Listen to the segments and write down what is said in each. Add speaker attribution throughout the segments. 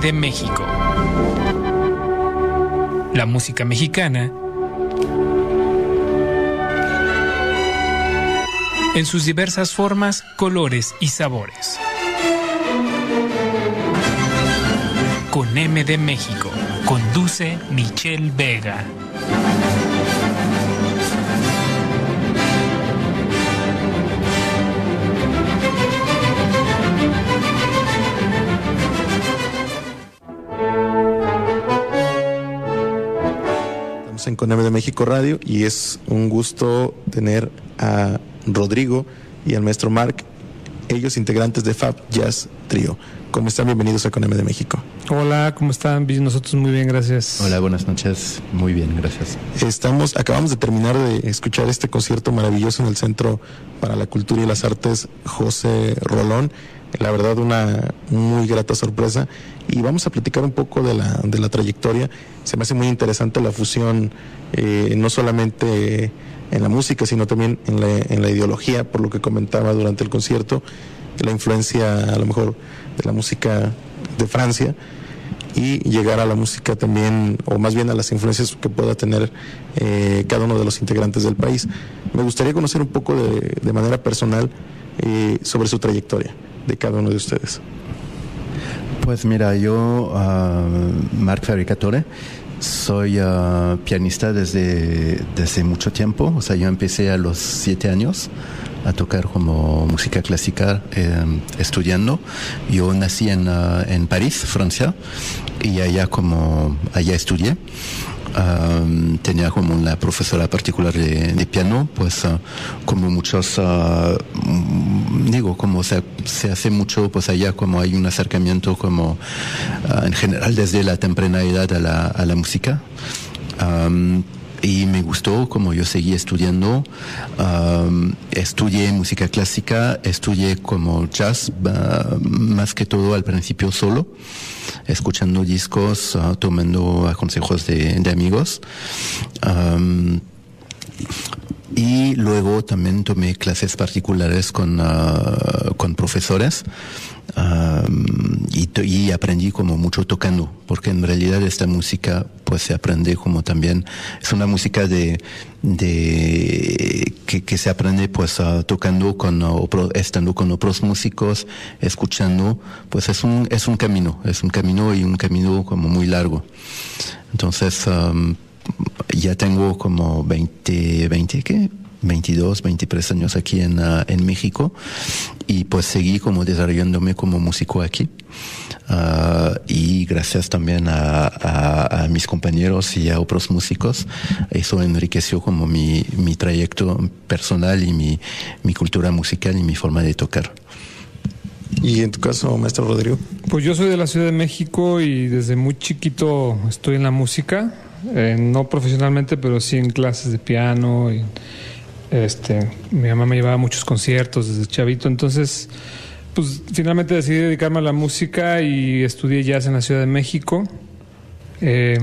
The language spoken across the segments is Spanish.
Speaker 1: de México. La música mexicana en sus diversas formas, colores y sabores. Con M de México, conduce Michelle Vega.
Speaker 2: Estamos en Con M de México Radio y es un gusto tener a Rodrigo y al maestro Mark, ellos integrantes de Fab Jazz Trio. ¿Cómo están? Bienvenidos a Coneme de México.
Speaker 3: Hola, ¿cómo están? Nosotros muy bien, gracias.
Speaker 4: Hola, buenas noches. Muy bien, gracias.
Speaker 2: Estamos, acabamos de terminar de escuchar este concierto maravilloso en el Centro para la Cultura y las Artes José Rolón. La verdad, una muy grata sorpresa. Y vamos a platicar un poco de la, de la trayectoria. Se me hace muy interesante la fusión, eh, no solamente en la música, sino también en la, en la ideología, por lo que comentaba durante el concierto, la influencia a lo mejor de la música de Francia y llegar a la música también, o más bien a las influencias que pueda tener eh, cada uno de los integrantes del país. Me gustaría conocer un poco de, de manera personal eh, sobre su trayectoria de cada uno de ustedes.
Speaker 4: Pues mira, yo, uh, Marc Fabricatore, soy uh, pianista desde, desde mucho tiempo, o sea, yo empecé a los siete años a tocar como música clásica eh, estudiando. Yo nací en, uh, en París, Francia, y allá como allá estudié. Um, tenía como una profesora particular de, piano, pues uh, como muchos, uh, digo, como se, se, hace mucho, pues allá como hay un acercamiento como uh, en general desde la temprana edad a la, a la música. Um, y me gustó como yo seguí estudiando. Estudié música clásica, estudié como jazz, más que todo al principio solo, escuchando discos, uh, tomando consejos de, amigos. Y luego también tomé clases particulares con, uh, con profesores y, y, aprendí como mucho tocando, porque en realidad esta música pues se aprende como también, es una música de, de que, se aprende pues uh, tocando con, estando con otros músicos, escuchando, pues es un, es un camino, es un camino y un camino como muy largo. Entonces, um, ya tengo como 20, 20, ¿qué? 22, 23 años aquí en, uh, en México y pues seguí como desarrollándome como músico aquí. Uh, y gracias también a, a, a, mis compañeros y a otros músicos, eso enriqueció como mi, mi trayecto personal y mi, mi cultura musical y mi forma de tocar.
Speaker 2: ¿Y en tu caso, maestro Rodrigo?
Speaker 3: Pues yo soy de la Ciudad de México y desde muy chiquito estoy en la música, eh, no profesionalmente, pero sí en clases de piano. Y, este, mi mamá me llevaba a muchos conciertos desde chavito, entonces, pues finalmente decidí dedicarme a la música y estudié jazz en la Ciudad de México, eh,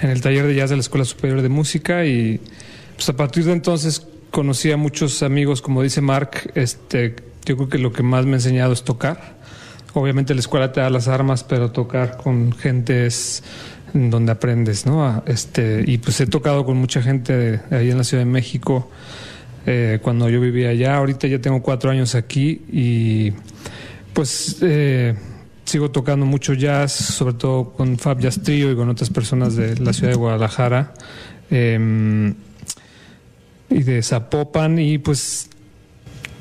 Speaker 3: en el taller de jazz de la Escuela Superior de Música y pues a partir de entonces conocí a muchos amigos, como dice Mark, este, yo creo que lo que más me ha enseñado es tocar. Obviamente la escuela te da las armas, pero tocar con gente es donde aprendes, ¿no? Este, y pues he tocado con mucha gente ahí en la Ciudad de México eh, cuando yo vivía allá. Ahorita ya tengo cuatro años aquí y pues eh, sigo tocando mucho jazz, sobre todo con Fab Jazz Trio y con otras personas de la ciudad de Guadalajara eh, y de Zapopan y pues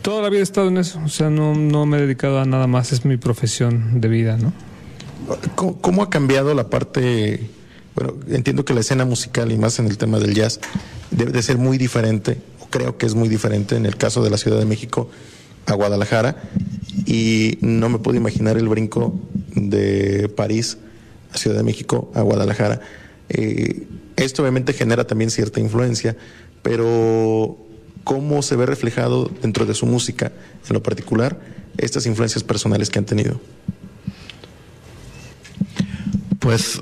Speaker 3: toda la vida he estado en eso, o sea, no, no me he dedicado a nada más, es mi profesión de vida, ¿no?
Speaker 2: ¿Cómo, ¿Cómo, ha cambiado la parte? Bueno, entiendo que la escena musical y más en el tema del jazz debe de ser muy diferente, o creo que es muy diferente en el caso de la Ciudad de México a Guadalajara, y no me puedo imaginar el brinco de París a Ciudad de México a Guadalajara. Eh, esto obviamente genera también cierta influencia, pero ¿cómo se ve reflejado dentro de su música, en lo particular, estas influencias personales que han tenido?
Speaker 4: Pues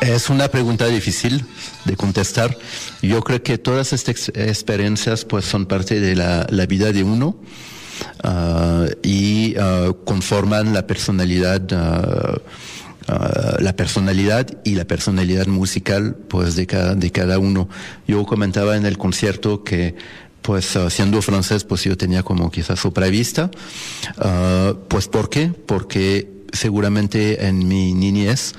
Speaker 4: es una pregunta difícil de contestar. Yo creo que todas estas experiencias pues son parte de la, vida de uno uh, y uh, conforman la personalidad la personalidad y la personalidad musical pues de cada, de cada uno. Yo comentaba en el concierto que pues siendo francés pues yo tenía como quizás otra vista. pues ¿por qué? Porque seguramente en mi niñez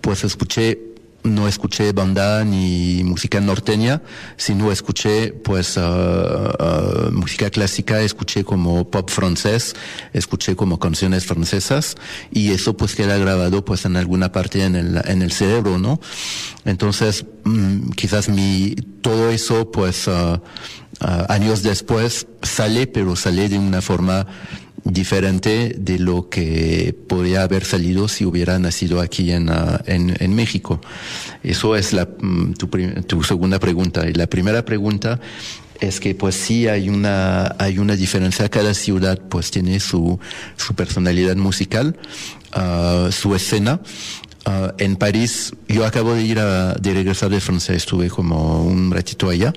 Speaker 4: pues escuché no escuché banda ni música norteña, sino escuché pues uh, música clásica, escuché como pop francés, escuché como canciones francesas y eso pues queda grabado pues en alguna parte en el, en el cerebro, ¿no? Entonces mm, quizás mi todo eso pues uh, años después sale, pero sale de una forma diferente de lo que podría haber salido si hubiera nacido aquí en, ah, en, en México. Eso es la, mm, tu, tu, segunda pregunta. Y la primera pregunta es que pues sí hay una, hay una diferencia. Cada ciudad pues tiene su, su personalidad musical, uh, su escena. Uh, en París, yo acabo de ir a, de regresar de Francia, estuve como un ratito allá.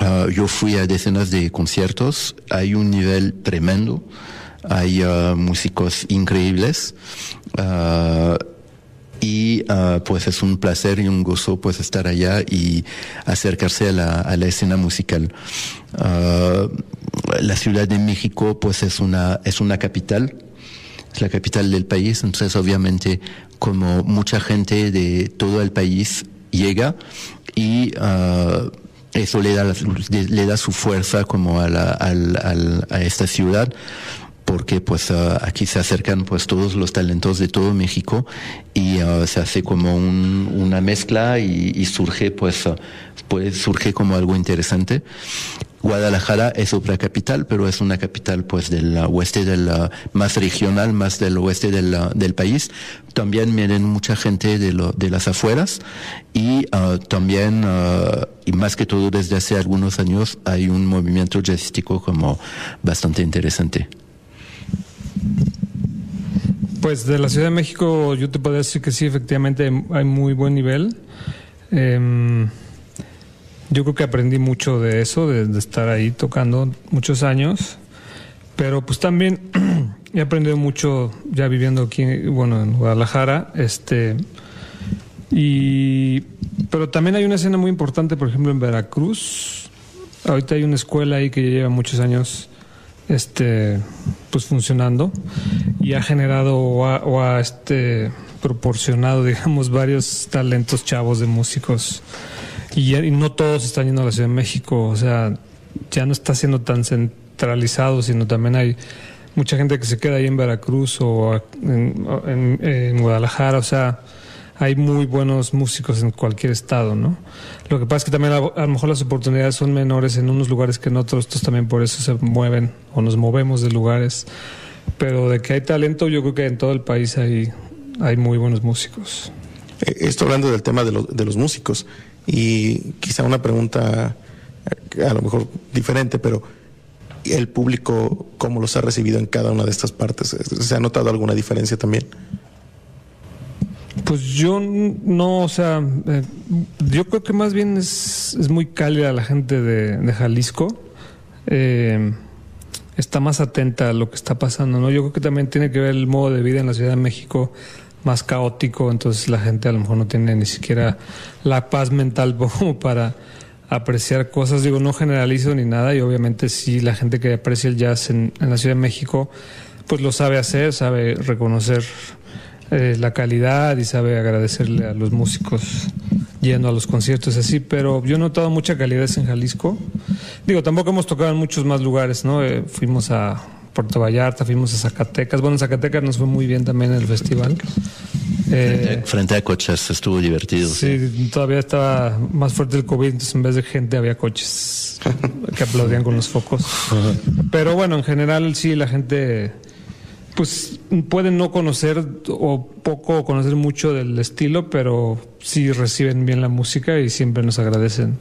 Speaker 4: Uh, yo fui a decenas de conciertos, hay un nivel tremendo hay uh, músicos increíbles y pues es un placer y un gozo pues estar allá y acercarse a la escena musical. la Ciudad de México pues es una, es una capital, es la capital del país, entonces obviamente como mucha gente de todo el país llega y eso le da, le da su fuerza como a, la, a esta ciudad porque pues uh, aquí se acercan pues todos los talentos de todo México y uh, se hace como un, una mezcla y, y surge pues, uh, pues surge como algo interesante. Guadalajara es otra capital, pero es una capital pues del oeste del más regional, más del oeste del, del país. También vienen mucha gente de, lo, de las afueras y uh, también, uh, y más que todo desde hace algunos años, hay un movimiento jazzístico como bastante interesante.
Speaker 3: Pues de la Ciudad de México yo te podría decir que sí, efectivamente hay muy buen nivel. Eh, yo creo que aprendí mucho de eso, de, estar ahí tocando muchos años, pero pues también he aprendido mucho ya viviendo aquí, bueno, en Guadalajara, este, y, pero también hay una escena muy importante, por ejemplo, en Veracruz. Ahorita hay una escuela ahí que lleva muchos años este pues funcionando y ha generado o ha, o ha, este proporcionado digamos varios talentos chavos de músicos y, no todos están yendo a la Ciudad de México o sea ya no está siendo tan centralizado sino también hay mucha gente que se queda ahí en Veracruz o en, Guadalajara o sea hay muy buenos músicos en cualquier estado, ¿no? Lo que pasa es que también a, lo mejor las oportunidades son menores en unos lugares que en otros, entonces también por eso se mueven o nos movemos de lugares. Pero de que hay talento, yo creo que en todo el país hay, hay muy buenos músicos.
Speaker 2: Esto hablando del tema de, lo, de los músicos y quizá una pregunta a lo mejor diferente, pero el público, ¿cómo los ha recibido en cada una de estas partes? ¿Se ha notado alguna diferencia también?
Speaker 3: Pues yo no, o sea, eh, yo creo que más bien es, es muy cálida la gente de, Jalisco. Eh, está más atenta a lo que está pasando, ¿no? Yo creo que también tiene que ver el modo de vida en la Ciudad de México más caótico, entonces la gente a lo mejor no tiene ni siquiera la paz mental como para apreciar cosas. Digo, no generalizo ni nada y obviamente sí la gente que aprecia el jazz en, la Ciudad de México, pues lo sabe hacer, sabe reconocer eh, la calidad y sabe agradecerle a los músicos yendo a los conciertos así, pero yo he notado mucha calidad en Jalisco. Digo, tampoco hemos tocado en muchos más lugares, ¿no? Eh, fuimos a Puerto Vallarta, fuimos a Zacatecas. Bueno, en Zacatecas nos fue muy bien también el festival.
Speaker 4: Eh, frente a coches estuvo divertido.
Speaker 3: Sí, sí, todavía estaba más fuerte el COVID, entonces en vez de gente había coches que aplaudían con los focos. Pero bueno, en general sí, la gente pues pueden no conocer o poco conocer mucho del estilo, pero sí reciben bien la música y siempre nos agradecen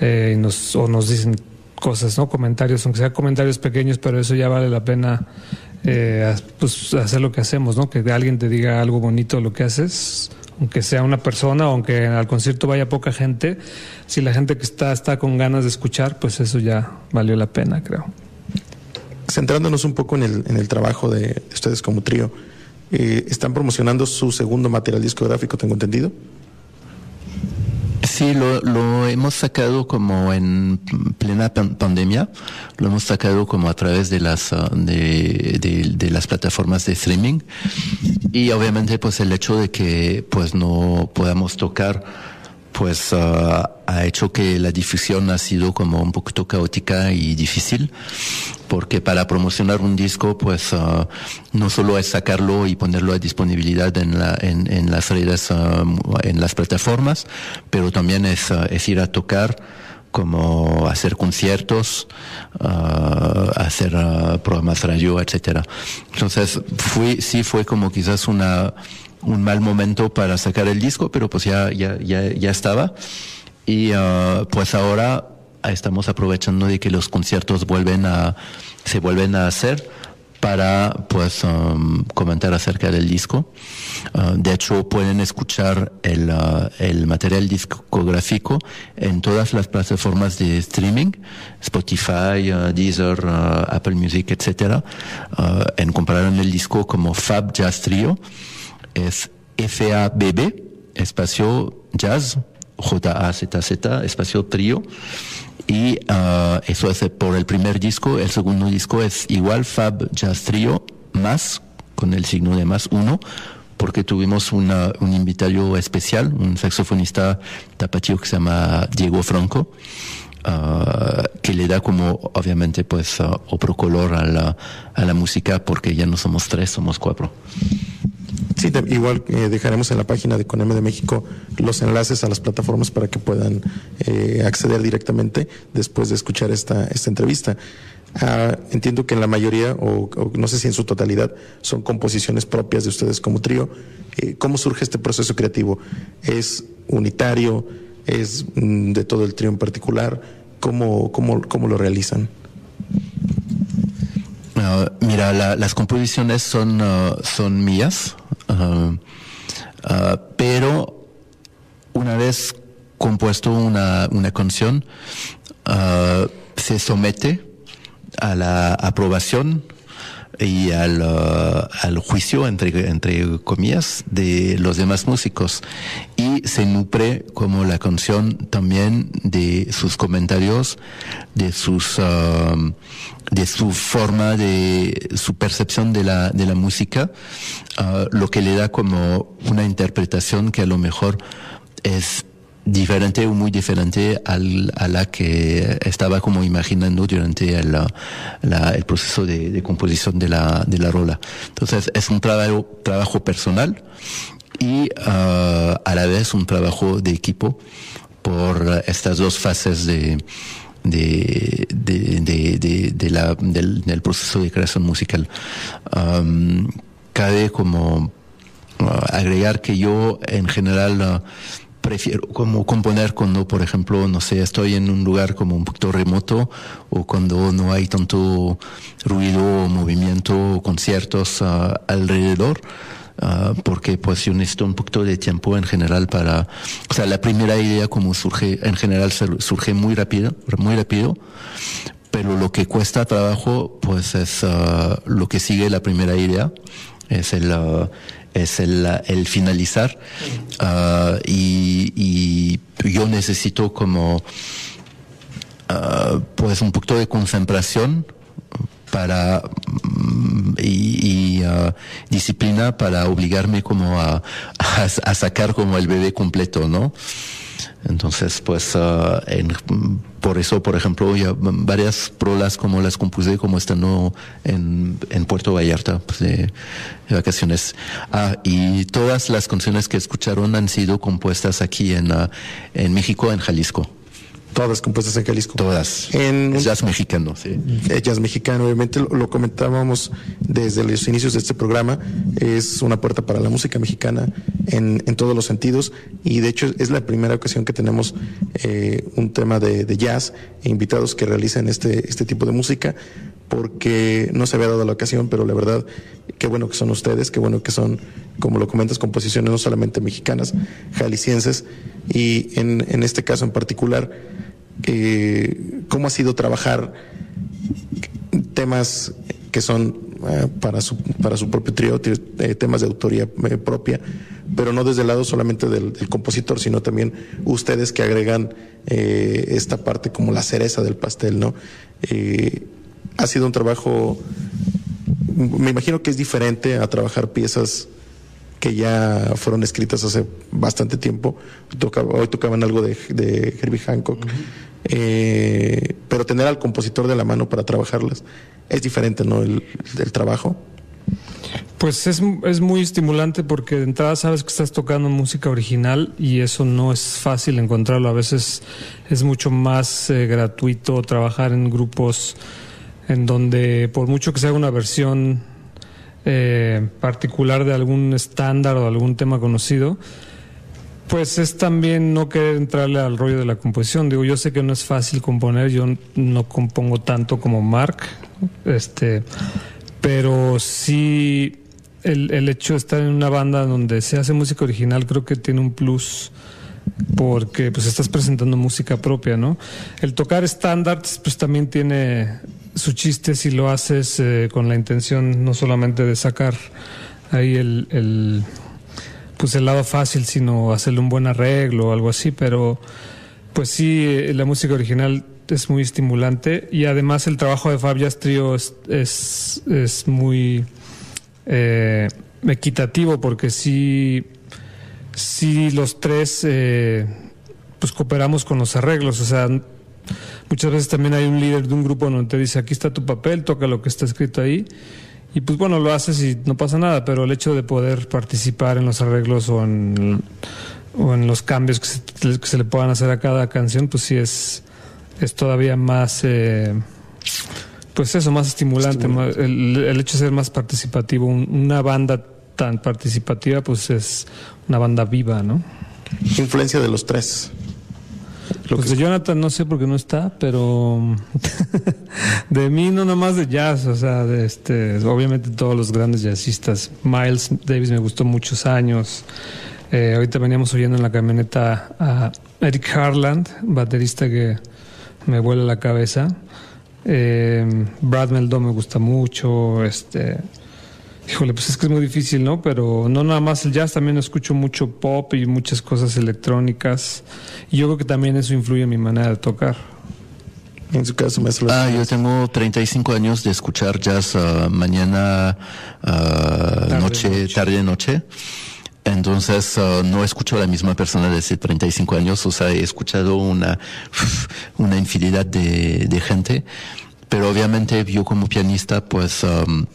Speaker 3: eh, y nos, o nos dicen cosas, ¿no? Comentarios, aunque sean comentarios pequeños, pero eso ya vale la pena eh, pues, hacer lo que hacemos, ¿no? Que alguien te diga algo bonito lo que haces, aunque sea una persona aunque al concierto vaya poca gente, si la gente que está está con ganas de escuchar, pues eso ya valió la pena, creo.
Speaker 2: centrándonos un poco en el, en el trabajo de ustedes como trío, eh, están promocionando su segundo material discográfico, tengo entendido.
Speaker 4: Sí, lo, lo, hemos sacado como en plena pandemia, lo hemos sacado como a través de las uh, de, de, de, las plataformas de streaming. Y obviamente pues el hecho de que pues no podamos tocar pues uh, ha hecho que la difusión ha sido como un poquito caótica y difícil, porque para promocionar un disco, pues uh, no solo es sacarlo y ponerlo a disponibilidad en, la, en, las redes, uh, en las plataformas, pero también es, ir a tocar como hacer conciertos, hacer uh, programas radio, etcétera. Entonces, fui, sí fue como quizás una, un mal momento para sacar el disco, pero pues ya, ya, ya, estaba. Y uh, pues ahora estamos aprovechando de que los conciertos vuelven a, se vuelven a hacer para pues um, comentar acerca del disco. Uh, de hecho, pueden escuchar el, uh, el, material discográfico en todas las plataformas de streaming, Spotify, uh, Deezer, Apple Music, etc. encontrarán el disco como Fab Jazz Trio es F-A-B-B, espacio jazz, J-A-Z-Z, espacio trío. Y uh, eso es por el primer disco. El segundo disco es igual Fab Jazz Trio más, con el signo de más uno, porque tuvimos una, un invitado especial, un saxofonista tapatío que se llama Diego Franco. Uh, que le da como obviamente pues uh, otro color a la, a la música porque ya no somos tres, somos cuatro.
Speaker 2: Sí, igual eh, dejaremos en la página de CONEME de México los enlaces a las plataformas para que puedan eh, acceder directamente después de escuchar esta, esta entrevista. Ah, entiendo que en la mayoría, o, no sé si en su totalidad, son composiciones propias de ustedes como trío. Eh, ¿Cómo surge este proceso creativo? ¿Es unitario? ¿Es mm, de todo el trío en particular? ¿Cómo, cómo, cómo lo realizan?
Speaker 4: Uh, mira, la, las composiciones son, uh, son mías, uh, pero una vez compuesto una, una canción, se somete a la aprobación y al, uh, al juicio, entre, entre comillas, de los demás músicos. Y se nutre como la canción también de sus comentarios, de sus, uh, de su forma, de su percepción de la, de la música, uh, lo que le da como una interpretación que a lo mejor es diferente o muy diferente al, a la que estaba como imaginando durante el, la, el proceso de, de, composición de la, de la rola. Entonces es un trabajo, trabajo personal y uh, a la vez un trabajo de equipo por estas dos fases de, de, de, de, de la, del, del, proceso de creación musical. Um, cabe como uh, agregar que yo en general prefiero como componer cuando, por ejemplo, no sé, estoy en un lugar como un poquito remoto o cuando no hay tanto ruido, movimiento, conciertos uh, alrededor. Uh, porque pues yo necesito un poquito de tiempo en general para, o sea, la primera idea como surge, en general surge muy rápido, muy rápido, pero lo que cuesta trabajo pues es uh, lo que sigue la primera idea, es el, es el, el finalizar uh, y, y, yo necesito como uh, pues un poquito de concentración para y, uh, disciplina para obligarme como a, a, a, sacar como el bebé completo, ¿no? Entonces, pues, uh, en, por eso, por ejemplo, ya varias prolas como las compuse como estando en, en Puerto Vallarta, pues de, vacaciones. Ah, y todas las canciones que escucharon han sido compuestas aquí en, en México, en Jalisco.
Speaker 2: Todas compuestas en Jalisco.
Speaker 4: Todas. En jazz mexicano, sí.
Speaker 2: Jazz mexicano, obviamente lo, lo, comentábamos desde los inicios de este programa. Es una puerta para la música mexicana en, en todos los sentidos. Y de hecho es la primera ocasión que tenemos eh, un tema de, de, jazz e invitados que realicen este, este tipo de música. Porque no se había dado la ocasión, pero la verdad, qué bueno que son ustedes, qué bueno que son, como lo comentas, composiciones no solamente mexicanas, jaliscienses, y en, en este caso en particular, eh, cómo ha sido trabajar temas que son eh, para, su, para su propio trío, eh, temas de autoría propia, pero no desde el lado solamente del, compositor, sino también ustedes que agregan esta parte como la cereza del pastel, ¿no? Ha sido un trabajo, me imagino que es diferente a trabajar piezas que ya fueron escritas hace bastante tiempo. hoy tocaban algo de, de Herbie Hancock. pero tener al compositor de la mano para trabajarlas es diferente, ¿no? El, trabajo.
Speaker 3: Pues es, es, muy estimulante porque de entrada sabes que estás tocando música original y eso no es fácil encontrarlo. A veces es mucho más eh, gratuito trabajar en grupos en donde por mucho que sea una versión eh, particular de algún estándar o algún tema conocido, pues es también no querer entrarle al rollo de la composición. Digo, yo sé que no es fácil componer, yo no compongo tanto como Mark, este, pero sí el, el hecho de estar en una banda donde se hace música original creo que tiene un plus porque pues estás presentando música propia, ¿no? El tocar estándares pues también tiene su chiste si lo haces eh, con la intención no solamente de sacar ahí el, pues el lado fácil, sino hacerle un buen arreglo o algo así, pero pues sí, eh, la música original es muy estimulante y además el trabajo de Fab Trio es, es, muy eh, equitativo porque sí, sí los tres eh, pues cooperamos con los arreglos, o sea, muchas veces también hay un líder de un grupo donde te dice aquí está tu papel, toca lo que está escrito ahí y pues bueno, lo haces y no pasa nada, pero el hecho de poder participar en los arreglos o en, o en los cambios que se, le puedan hacer a cada canción, pues sí es, es todavía más, eh, pues eso, más estimulante. el, hecho de ser más participativo, una banda tan participativa, pues es una banda viva, ¿no?
Speaker 2: Influencia de los tres.
Speaker 3: Pues de Jonathan no sé por qué no está, pero de mí no nomás de jazz, o sea, de este, obviamente todos los grandes jazzistas. Miles Davis me gustó muchos años. Eh, ahorita veníamos oyendo en la camioneta a Eric Harland, baterista que me vuela la cabeza. Eh, Brad Meldon me gusta mucho. Este, híjole, pues es que es muy difícil, ¿no? Pero no nada más el jazz, también escucho mucho pop y muchas cosas electrónicas. Y yo creo que también eso influye en mi manera de tocar.
Speaker 2: En su caso, maestro.
Speaker 4: Ah, yo tengo 35 años de escuchar jazz uh, mañana, uh, noche, tarde, noche. Entonces, uh, no escucho a la misma persona desde 35 años, o sea, he escuchado una, una infinidad de, de gente, pero obviamente yo como pianista, pues, um,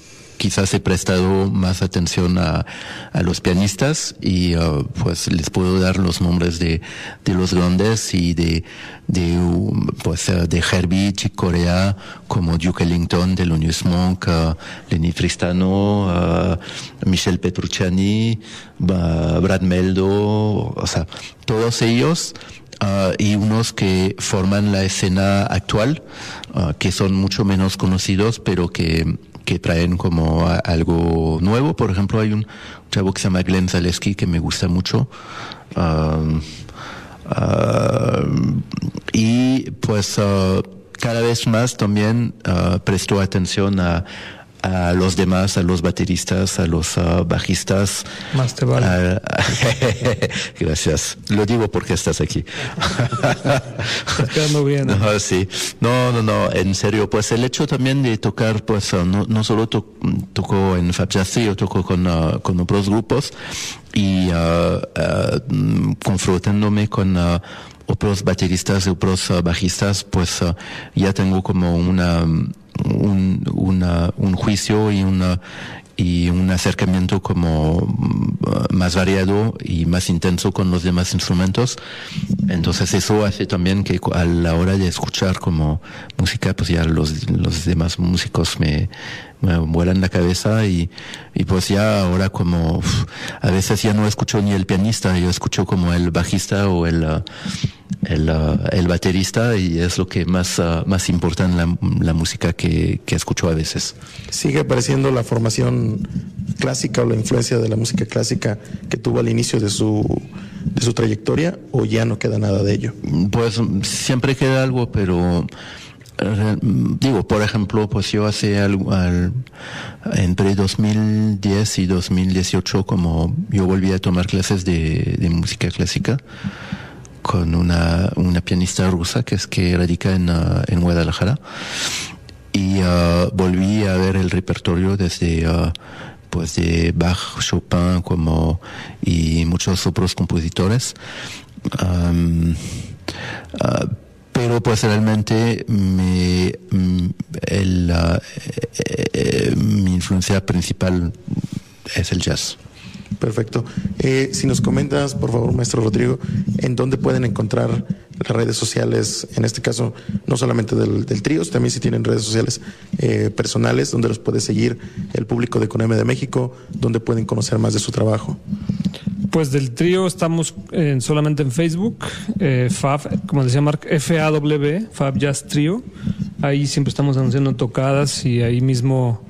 Speaker 4: quizás he prestado más atención a, a los pianistas y uh, pues les puedo dar los nombres de, de los grandes y de, de pues uh, de Herbie Chick Corea como Duke Ellington, Thelonious Monk, uh, Lenny Tristano, uh, Michel Petrucciani, Brad Meldo, o sea, todos ellos Uh, y unos que forman la escena actual, uh, que son mucho menos conocidos, pero que que traen como algo nuevo. Por ejemplo, hay un chavo que se llama Glenn Zaleski que me gusta mucho. Y pues uh, cada vez más también uh, prestó atención a, a los demás, a los bateristas, a los uh, bajistas.
Speaker 3: Más te vale.
Speaker 4: gracias. Lo digo porque estás aquí.
Speaker 3: estás bien.
Speaker 4: No, sí. No, no, no. En serio, pues el hecho también de tocar, pues uh, no, no solo to tocó en Fab Jazz, yo toco con, uh, con otros grupos y mm, confrontándome con otros bateristas y otros bajistas, pues ya tengo como una un, un juicio y una y un acercamiento como mm, más variado y más intenso con los demás instrumentos. Entonces eso hace también que a la hora de escuchar como música, pues ya los, los demás músicos me, me vuelan la cabeza y, y pues ya ahora como a veces ya no escucho ni el pianista, yo escucho como el bajista o el... Uh, el, uh, el, baterista y es lo que más, uh, más importa en la, la música que, que, escucho a veces.
Speaker 2: ¿Sigue apareciendo la formación clásica o la influencia de la música clásica que tuvo al inicio de su, de su trayectoria o ya no queda nada de ello?
Speaker 4: Pues siempre queda algo, pero digo, por ejemplo, pues yo hace al, entre 2010 y 2018, como yo volví a tomar clases de, música clásica con una, una, pianista rusa que es que radica en, uh, en Guadalajara. Y uh, volví a ver el repertorio desde uh, pues de Bach, Chopin como y muchos otros compositores pero pues realmente mi, mm, el, uh, mi influencia principal es el jazz.
Speaker 2: Perfecto. Eh, si nos comentas, por favor, maestro Rodrigo, en dónde pueden encontrar las redes sociales, en este caso, no solamente del, del trío, también si tienen redes sociales eh, personales, donde los puede seguir el público de CONEME de México, donde pueden conocer más de su trabajo.
Speaker 3: Pues del trío estamos en, solamente en Facebook, eh, Fab, como decía Mark, F-A-W, Fab Jazz Trio. Ahí siempre estamos anunciando tocadas y ahí mismo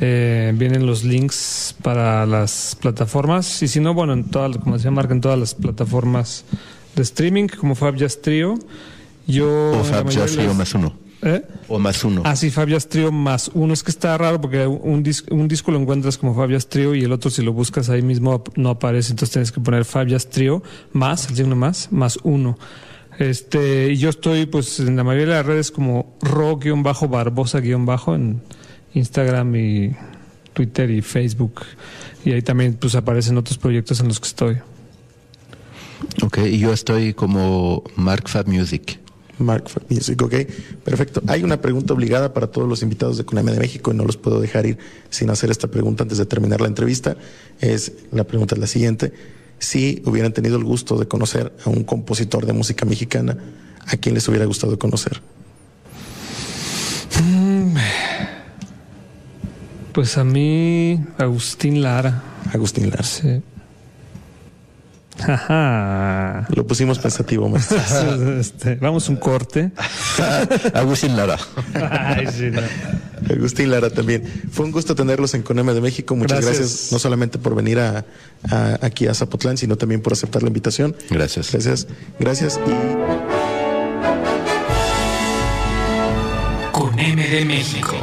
Speaker 3: eh, vienen los links para las plataformas. Y si no, bueno, en todas, como decía Mark, en todas las plataformas de streaming, como Fab Jazz Trio. Yo,
Speaker 4: o Fab Jazz Trio más uno.
Speaker 3: ¿Eh?
Speaker 4: O más uno.
Speaker 3: Ah, sí, Fabias Trio más uno. Es que está raro porque un, dis un disco lo encuentras como Fabias Trio y el otro si lo buscas ahí mismo no aparece. Entonces tienes que poner Fabias Trio más, el signo más, más uno. Este, y yo estoy pues en la mayoría de las redes como ro-barbosa-bajo en Instagram y Twitter y Facebook. Y ahí también pues aparecen otros proyectos en los que estoy.
Speaker 4: Ok, y yo estoy como Mark Fab Music.
Speaker 2: Mark Music, ok, perfecto. Hay una pregunta obligada para todos los invitados de CUNAME de México y no los puedo dejar ir sin hacer esta pregunta antes de terminar la entrevista. Es la pregunta es la siguiente: si hubieran tenido el gusto de conocer a un compositor de música mexicana, ¿a quién les hubiera gustado conocer?
Speaker 3: Mm, pues a mí, Agustín Lara.
Speaker 2: Agustín Lara.
Speaker 3: Sí. Ajá.
Speaker 2: Lo pusimos pensativo, maestro.
Speaker 3: este, vamos un corte.
Speaker 4: Agustín Lara.
Speaker 3: Ay, sí, no.
Speaker 2: Agustín Lara también. Fue un gusto tenerlos en Coneme de México. Muchas gracias,
Speaker 3: Gracias.
Speaker 2: no solamente por venir a, a- aquí a Zapotlán, sino también por aceptar la invitación.
Speaker 4: Gracias.
Speaker 2: Gracias. Gracias. Y
Speaker 1: con M de México.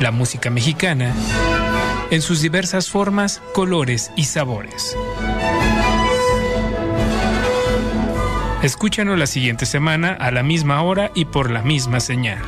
Speaker 1: La música mexicana en sus diversas formas, colores y sabores. Escúchanos la siguiente semana a la misma hora y por la misma señal.